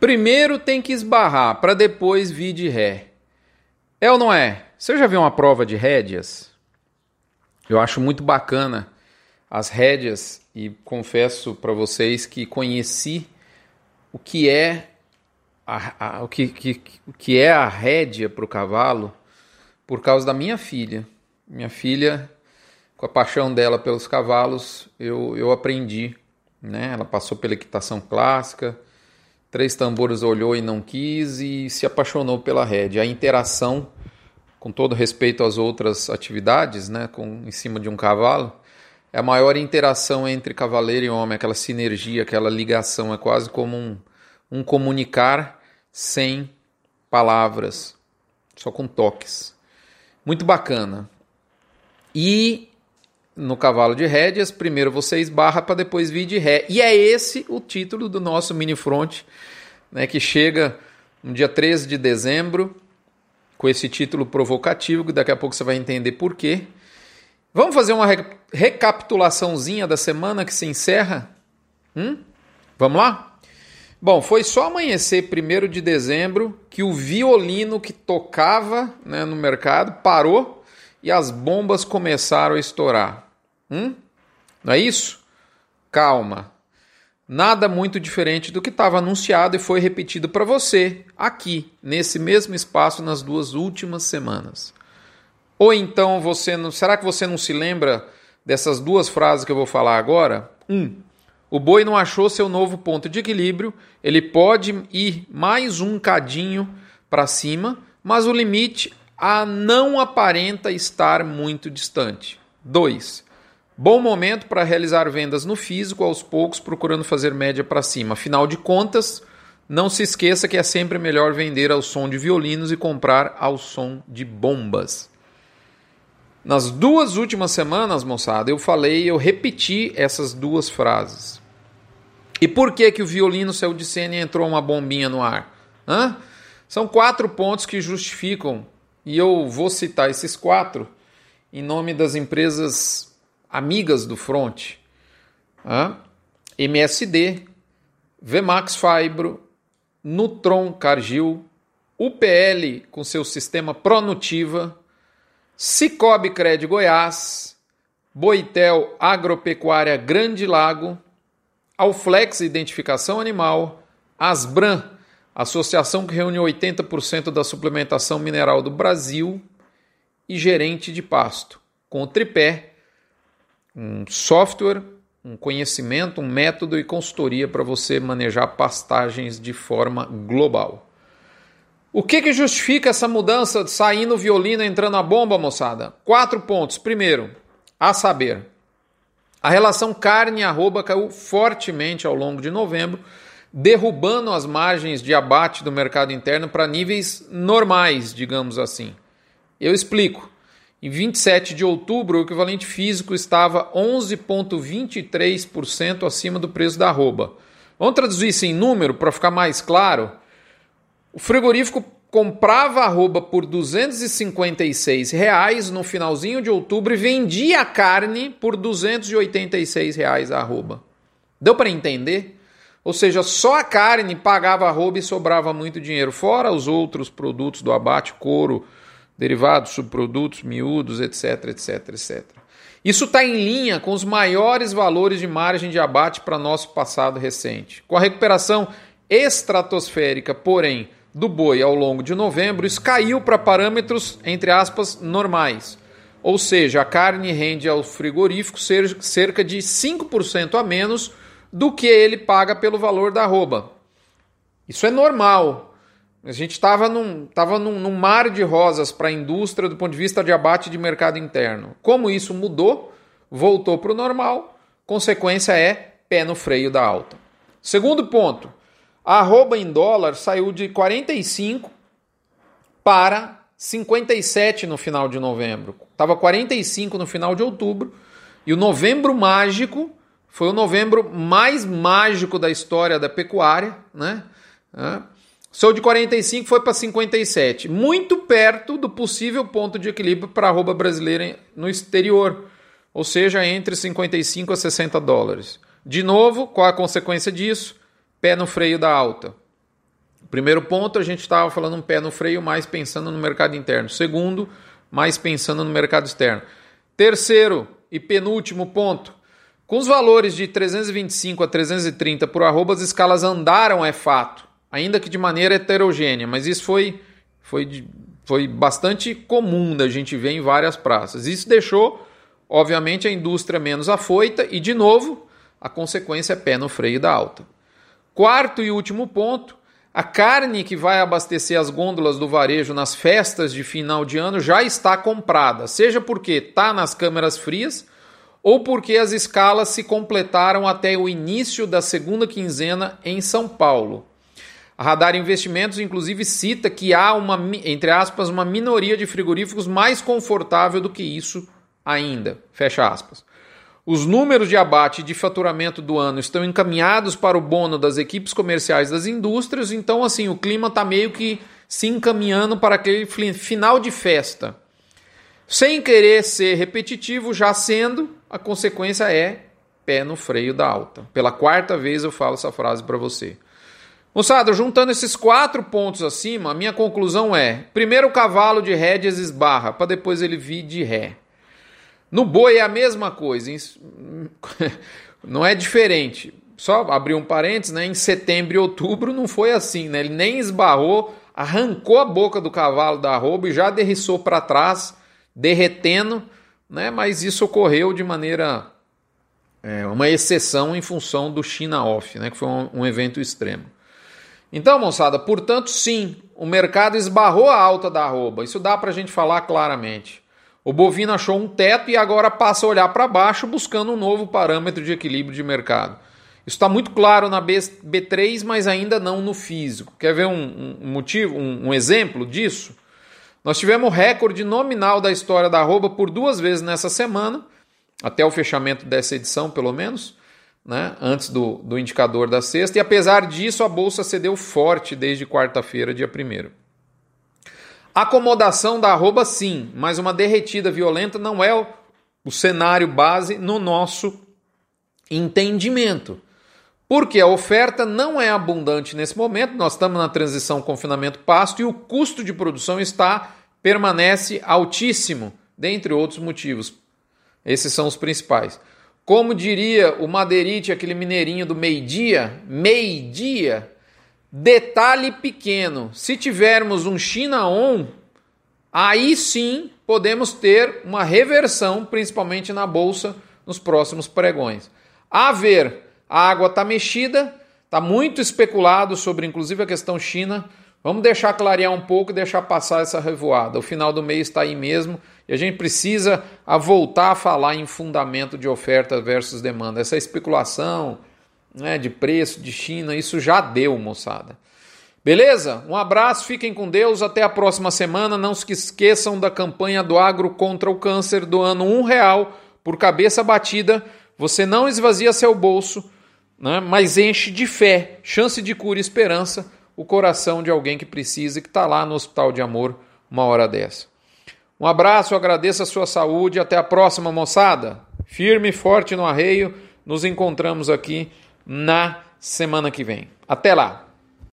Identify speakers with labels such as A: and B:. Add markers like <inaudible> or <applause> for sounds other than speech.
A: Primeiro tem que esbarrar para depois vir de ré. É ou não é? Você já viu uma prova de rédeas? Eu acho muito bacana as rédeas e confesso para vocês que conheci o que é a, a, o, que, que, que é a rédea para o cavalo por causa da minha filha. Minha filha, com a paixão dela pelos cavalos, eu, eu aprendi. Né? Ela passou pela equitação clássica, três tambores olhou e não quis e se apaixonou pela rédea. A interação, com todo respeito às outras atividades, né, com, em cima de um cavalo, é a maior interação entre cavaleiro e homem, aquela sinergia, aquela ligação, é quase como um, um comunicar sem palavras, só com toques. Muito bacana. E no cavalo de rédeas, primeiro você esbarra para depois vir de ré. E é esse o título do nosso mini front, né, que chega no dia 13 de dezembro, com esse título provocativo, que daqui a pouco você vai entender por quê. Vamos fazer uma recapitulaçãozinha da semana que se encerra? Hum? Vamos lá? Bom, foi só amanhecer 1 de dezembro que o violino que tocava né, no mercado parou e as bombas começaram a estourar. Hum? Não é isso? Calma. Nada muito diferente do que estava anunciado e foi repetido para você aqui, nesse mesmo espaço, nas duas últimas semanas. Ou então você não. Será que você não se lembra dessas duas frases que eu vou falar agora? Um. O boi não achou seu novo ponto de equilíbrio, ele pode ir mais um cadinho para cima, mas o limite a não aparenta estar muito distante. 2. Bom momento para realizar vendas no físico aos poucos, procurando fazer média para cima. Afinal de contas, não se esqueça que é sempre melhor vender ao som de violinos e comprar ao som de bombas. Nas duas últimas semanas, moçada, eu falei, eu repeti essas duas frases. E por que que o violino saiu de cena e entrou uma bombinha no ar? Hã? São quatro pontos que justificam, e eu vou citar esses quatro em nome das empresas amigas do Front. Hã? MSD, Vmax Fibro, Nutron Cargill, UPL com seu sistema Pronutiva, Cicobi Cred Goiás, Boitel Agropecuária Grande Lago, Alflex Identificação Animal, Asbran, associação que reúne 80% da suplementação mineral do Brasil, e gerente de pasto, com o tripé, um software, um conhecimento, um método e consultoria para você manejar pastagens de forma global. O que, que justifica essa mudança de saindo violino entrando a bomba, moçada? Quatro pontos. Primeiro, a saber, a relação carne-arroba caiu fortemente ao longo de novembro, derrubando as margens de abate do mercado interno para níveis normais, digamos assim. Eu explico. Em 27 de outubro, o equivalente físico estava 11,23% acima do preço da arroba. Vamos traduzir isso em número para ficar mais claro? O frigorífico comprava arroba por 256 reais no finalzinho de outubro e vendia a carne por 286 reais a arroba. Deu para entender? Ou seja, só a carne pagava arroba e sobrava muito dinheiro, fora os outros produtos do abate, couro, derivados, subprodutos, miúdos, etc, etc, etc. Isso está em linha com os maiores valores de margem de abate para nosso passado recente. Com a recuperação estratosférica, porém, do boi ao longo de novembro, isso caiu para parâmetros, entre aspas, normais. Ou seja, a carne rende ao frigorífico cerca de 5% a menos do que ele paga pelo valor da arroba. Isso é normal. A gente estava num, tava num, num mar de rosas para a indústria do ponto de vista de abate de mercado interno. Como isso mudou, voltou para o normal, consequência é pé no freio da alta. Segundo ponto, a arroba em dólar saiu de 45 para 57 no final de novembro. Estava 45 no final de outubro. E o novembro mágico foi o novembro mais mágico da história da pecuária, né? Saiu de 45 foi para 57, muito perto do possível ponto de equilíbrio para a arroba brasileira no exterior, ou seja, entre 55 a 60 dólares. De novo, qual a consequência disso? pé no freio da alta. Primeiro ponto, a gente estava falando um pé no freio, mais pensando no mercado interno. Segundo, mais pensando no mercado externo. Terceiro e penúltimo ponto, com os valores de 325 a 330 por arroba, as escalas andaram, é fato, ainda que de maneira heterogênea, mas isso foi, foi, foi bastante comum da gente ver em várias praças. Isso deixou, obviamente, a indústria menos afoita e, de novo, a consequência é pé no freio da alta. Quarto e último ponto, a carne que vai abastecer as gôndolas do varejo nas festas de final de ano já está comprada, seja porque está nas câmeras frias ou porque as escalas se completaram até o início da segunda quinzena em São Paulo. A Radar Investimentos, inclusive, cita que há uma, entre aspas, uma minoria de frigoríficos mais confortável do que isso ainda. Fecha aspas. Os números de abate e de faturamento do ano estão encaminhados para o bono das equipes comerciais das indústrias, então assim, o clima está meio que se encaminhando para aquele final de festa. Sem querer ser repetitivo, já sendo, a consequência é pé no freio da alta. Pela quarta vez eu falo essa frase para você. Moçada, juntando esses quatro pontos acima, a minha conclusão é: primeiro o cavalo de rédeas esbarra, para depois ele vir de ré. No boi é a mesma coisa, <laughs> não é diferente. Só abrir um parênteses, né? Em setembro e outubro não foi assim, né? Ele nem esbarrou, arrancou a boca do cavalo da arroba e já derriçou para trás, derretendo, né? Mas isso ocorreu de maneira é, uma exceção em função do China Off, né? Que foi um, um evento extremo. Então, moçada, portanto, sim, o mercado esbarrou a alta da arroba. Isso dá para a gente falar claramente. O bovino achou um teto e agora passa a olhar para baixo buscando um novo parâmetro de equilíbrio de mercado. Isso está muito claro na B3, mas ainda não no físico. Quer ver um, um motivo, um, um, exemplo disso? Nós tivemos recorde nominal da história da arroba por duas vezes nessa semana, até o fechamento dessa edição, pelo menos, né, antes do, do indicador da sexta, e apesar disso, a bolsa cedeu forte desde quarta-feira, dia 1. Acomodação da arroba, sim, mas uma derretida violenta não é o, o cenário base no nosso entendimento. Porque a oferta não é abundante nesse momento, nós estamos na transição confinamento-pasto e o custo de produção está permanece altíssimo, dentre outros motivos. Esses são os principais. Como diria o Madeirite, aquele mineirinho do meio-dia, meio-dia, Detalhe pequeno: se tivermos um China On, aí sim podemos ter uma reversão, principalmente na bolsa, nos próximos pregões. A ver, a água está mexida, está muito especulado sobre inclusive a questão China. Vamos deixar clarear um pouco e deixar passar essa revoada. O final do mês está aí mesmo e a gente precisa a voltar a falar em fundamento de oferta versus demanda. Essa especulação, né, de preço de China, isso já deu, moçada. Beleza? Um abraço, fiquem com Deus, até a próxima semana. Não se esqueçam da campanha do Agro contra o Câncer do ano um real por cabeça batida. Você não esvazia seu bolso, né, mas enche de fé, chance de cura e esperança o coração de alguém que precisa e que está lá no Hospital de Amor uma hora dessa. Um abraço, agradeço a sua saúde. Até a próxima, moçada. Firme e forte no arreio. Nos encontramos aqui na semana que vem. Até lá!